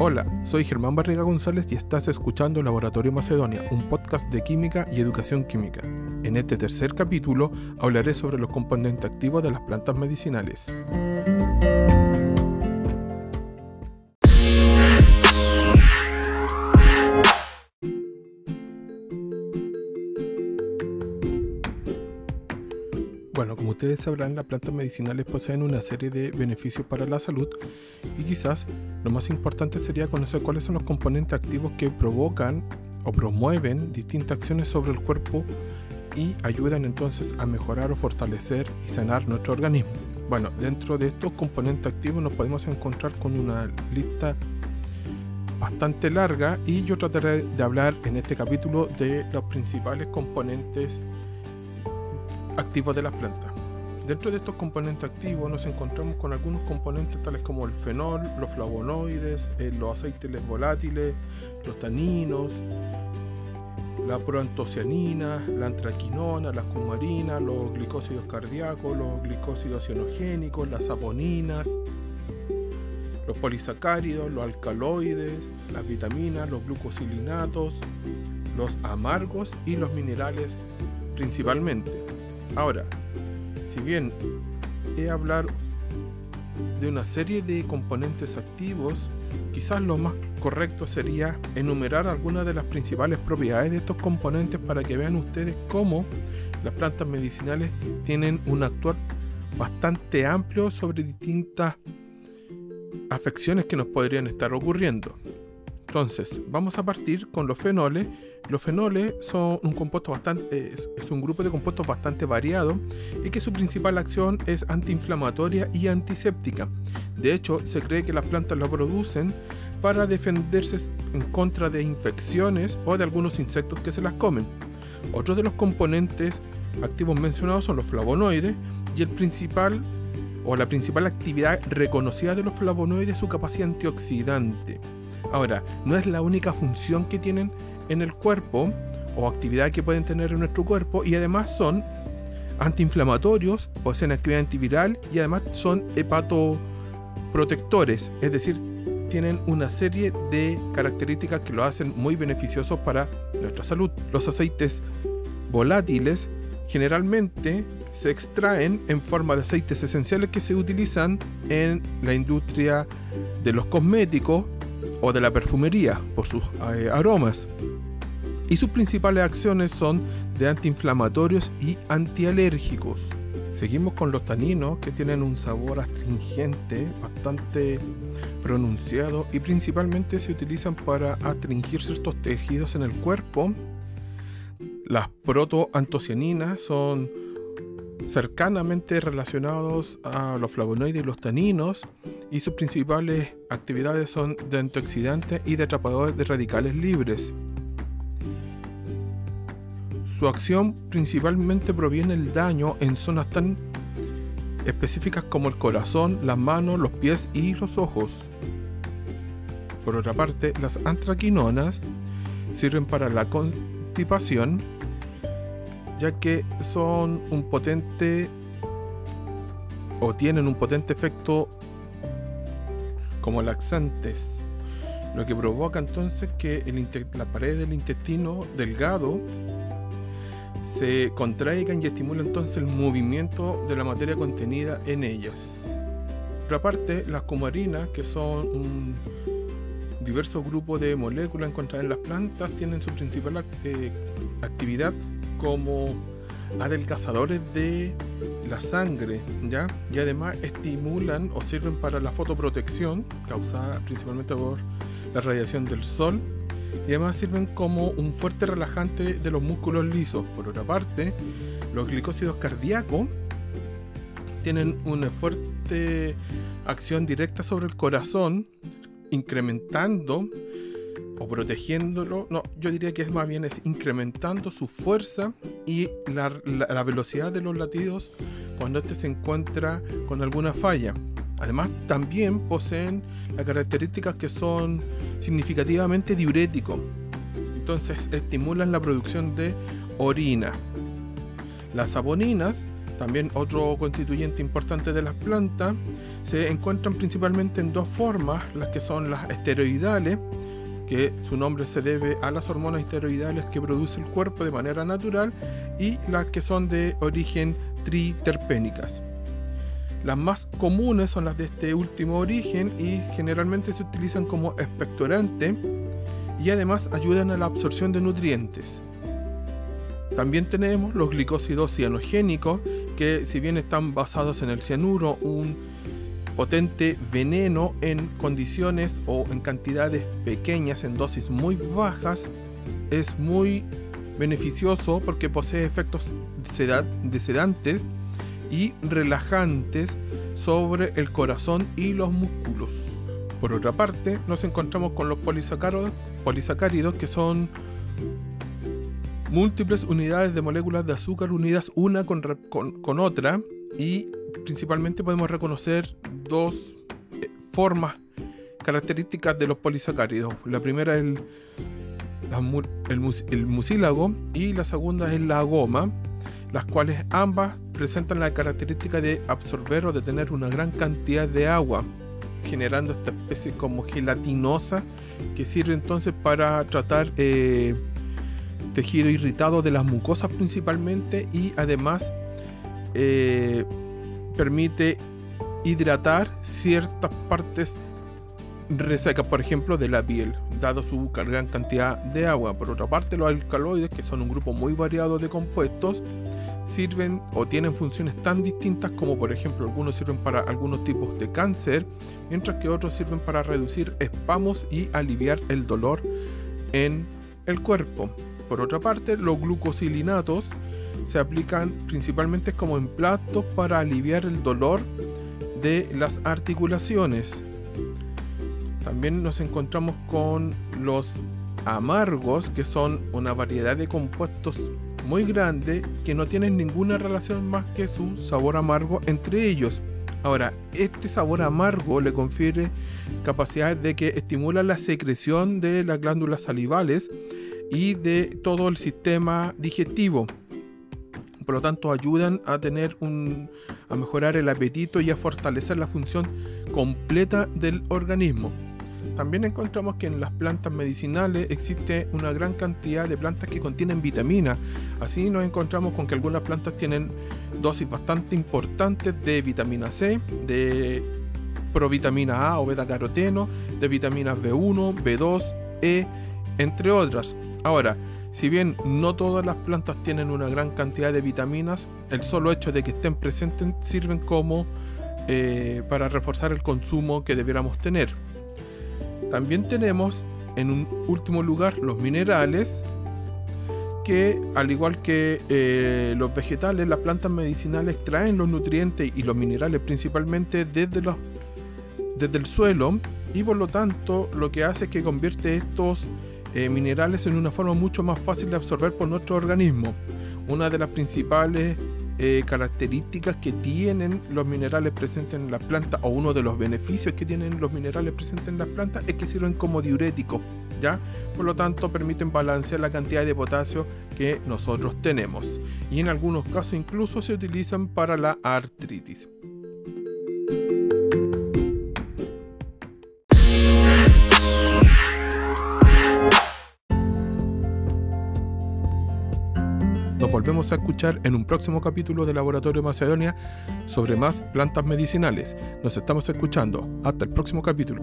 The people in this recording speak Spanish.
Hola, soy Germán Barriga González y estás escuchando Laboratorio Macedonia, un podcast de química y educación química. En este tercer capítulo hablaré sobre los componentes activos de las plantas medicinales. Ustedes sabrán, las plantas medicinales poseen una serie de beneficios para la salud y quizás lo más importante sería conocer cuáles son los componentes activos que provocan o promueven distintas acciones sobre el cuerpo y ayudan entonces a mejorar o fortalecer y sanar nuestro organismo. Bueno, dentro de estos componentes activos nos podemos encontrar con una lista bastante larga y yo trataré de hablar en este capítulo de los principales componentes activos de las plantas. Dentro de estos componentes activos nos encontramos con algunos componentes tales como el fenol, los flavonoides, eh, los aceites volátiles, los taninos, la proantocianina, la antraquinona, la cumarina, los glicósidos cardíacos, los glicósidos cianogénicos, las saponinas, los polisacáridos, los alcaloides, las vitaminas, los glucosilinatos, los amargos y los minerales principalmente. Ahora, si bien he hablar de una serie de componentes activos, quizás lo más correcto sería enumerar algunas de las principales propiedades de estos componentes para que vean ustedes cómo las plantas medicinales tienen un actuar bastante amplio sobre distintas afecciones que nos podrían estar ocurriendo. Entonces, vamos a partir con los fenoles los fenoles son un bastante, es, un grupo de compuestos bastante variado y que su principal acción es antiinflamatoria y antiséptica. De hecho, se cree que las plantas lo producen para defenderse en contra de infecciones o de algunos insectos que se las comen. Otros de los componentes activos mencionados son los flavonoides y el principal o la principal actividad reconocida de los flavonoides es su capacidad antioxidante. Ahora, no es la única función que tienen en el cuerpo o actividad que pueden tener en nuestro cuerpo y además son antiinflamatorios, poseen actividad antiviral y además son hepatoprotectores, es decir, tienen una serie de características que lo hacen muy beneficiosos para nuestra salud. Los aceites volátiles generalmente se extraen en forma de aceites esenciales que se utilizan en la industria de los cosméticos o de la perfumería por sus eh, aromas y sus principales acciones son de antiinflamatorios y antialérgicos. Seguimos con los taninos que tienen un sabor astringente bastante pronunciado y principalmente se utilizan para astringir ciertos tejidos en el cuerpo. Las protoantocianinas son cercanamente relacionados a los flavonoides y los taninos y sus principales actividades son de antioxidantes y de atrapadores de radicales libres. Su acción principalmente proviene del daño en zonas tan específicas como el corazón, las manos, los pies y los ojos. Por otra parte, las antraquinonas sirven para la constipación, ya que son un potente o tienen un potente efecto como laxantes, lo que provoca entonces que la pared del intestino delgado se contraigan y estimulan entonces el movimiento de la materia contenida en ellas. Por aparte, las cumarinas, que son un diverso grupo de moléculas encontradas en las plantas, tienen su principal eh, actividad como adelgazadores de la sangre, ¿ya? Y además estimulan o sirven para la fotoprotección, causada principalmente por la radiación del sol, y además sirven como un fuerte relajante de los músculos lisos. Por otra parte, los glicósidos cardíacos tienen una fuerte acción directa sobre el corazón, incrementando o protegiéndolo, no, yo diría que es más bien es incrementando su fuerza y la, la velocidad de los latidos cuando este se encuentra con alguna falla. Además, también poseen las características que son significativamente diuréticos. Entonces, estimulan la producción de orina. Las saponinas También otro constituyente importante de las plantas se encuentran principalmente en dos formas, las que son las esteroidales, que su nombre se debe a las hormonas esteroidales que produce el cuerpo de manera natural, y las que son de origen triterpénicas. Las más comunes son las de este último origen y generalmente se utilizan como expectorante y además ayudan a la absorción de nutrientes. También tenemos los glicósidos cianogénicos que si bien están basados en el cianuro, un potente veneno en condiciones o en cantidades pequeñas, en dosis muy bajas, es muy beneficioso porque posee efectos de sedantes y relajantes sobre el corazón y los músculos. Por otra parte, nos encontramos con los polisacáridos, que son múltiples unidades de moléculas de azúcar unidas una con, con, otra y principalmente podemos reconocer dos eh, formas características de los polisacáridos. La primera es el, el mucílago y la segunda es la goma, las cuales ambas presentan la característica de absorber o de tener una gran cantidad de agua, generando esta especie como gelatinosa que sirve entonces para tratar eh, tejido irritado de las mucosas principalmente y además eh, permite hidratar ciertas partes resecas, por ejemplo, de la piel, dado su gran cantidad de agua. Por otra parte, los alcaloides, que son un grupo muy variado de compuestos, sirven o tienen funciones tan distintas como por ejemplo algunos sirven para algunos tipos de cáncer, mientras que otros sirven para reducir espamos y aliviar el dolor en el cuerpo. Por otra parte, los glucosilinatos se aplican principalmente como emplatos para aliviar el dolor de las articulaciones. También nos encontramos con los amargos, que son una variedad de compuestos muy grande que no tienen ninguna relación más que su sabor amargo entre ellos. Ahora, este sabor amargo le confiere capacidades de que estimula la secreción de las glándulas salivales y de todo el sistema digestivo. Por lo tanto, ayudan a tener un a mejorar el apetito y a fortalecer la función completa del organismo. También encontramos que en las plantas medicinales existe una gran cantidad de plantas que contienen vitamina. Así nos encontramos con que algunas plantas tienen dosis bastante importantes de vitamina C, de provitamina A o beta caroteno, de vitaminas B1, B2, E, entre otras. Ahora, si bien no todas las plantas tienen una gran cantidad de vitaminas, el solo hecho de que estén presentes sirven como eh, para reforzar el consumo que debiéramos tener. También tenemos en un último lugar los minerales, que al igual que eh, los vegetales, las plantas medicinales extraen los nutrientes y los minerales principalmente desde, los, desde el suelo y por lo tanto lo que hace es que convierte estos eh, minerales en una forma mucho más fácil de absorber por nuestro organismo. Una de las principales eh, características que tienen los minerales presentes en las plantas o uno de los beneficios que tienen los minerales presentes en las plantas es que sirven como diuréticos, ¿ya? Por lo tanto, permiten balancear la cantidad de potasio que nosotros tenemos. Y en algunos casos incluso se utilizan para la artritis. Volvemos a escuchar en un próximo capítulo de Laboratorio Macedonia sobre más plantas medicinales. Nos estamos escuchando. Hasta el próximo capítulo.